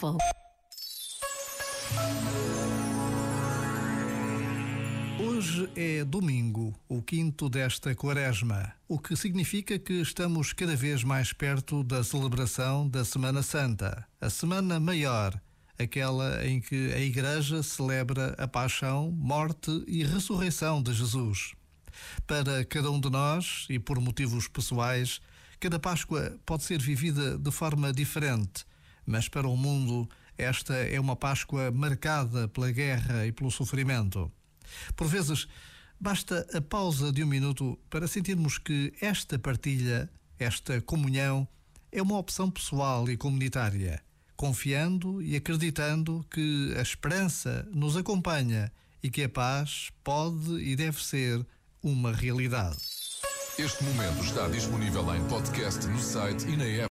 Apple. Hoje é domingo, o quinto desta quaresma, o que significa que estamos cada vez mais perto da celebração da Semana Santa, a Semana Maior, aquela em que a Igreja celebra a paixão, morte e ressurreição de Jesus. Para cada um de nós, e por motivos pessoais, cada Páscoa pode ser vivida de forma diferente, mas para o mundo, esta é uma Páscoa marcada pela guerra e pelo sofrimento. Por vezes, basta a pausa de um minuto para sentirmos que esta partilha, esta comunhão, é uma opção pessoal e comunitária, confiando e acreditando que a esperança nos acompanha e que a paz pode e deve ser uma realidade. Este momento está disponível em podcast no site e na app.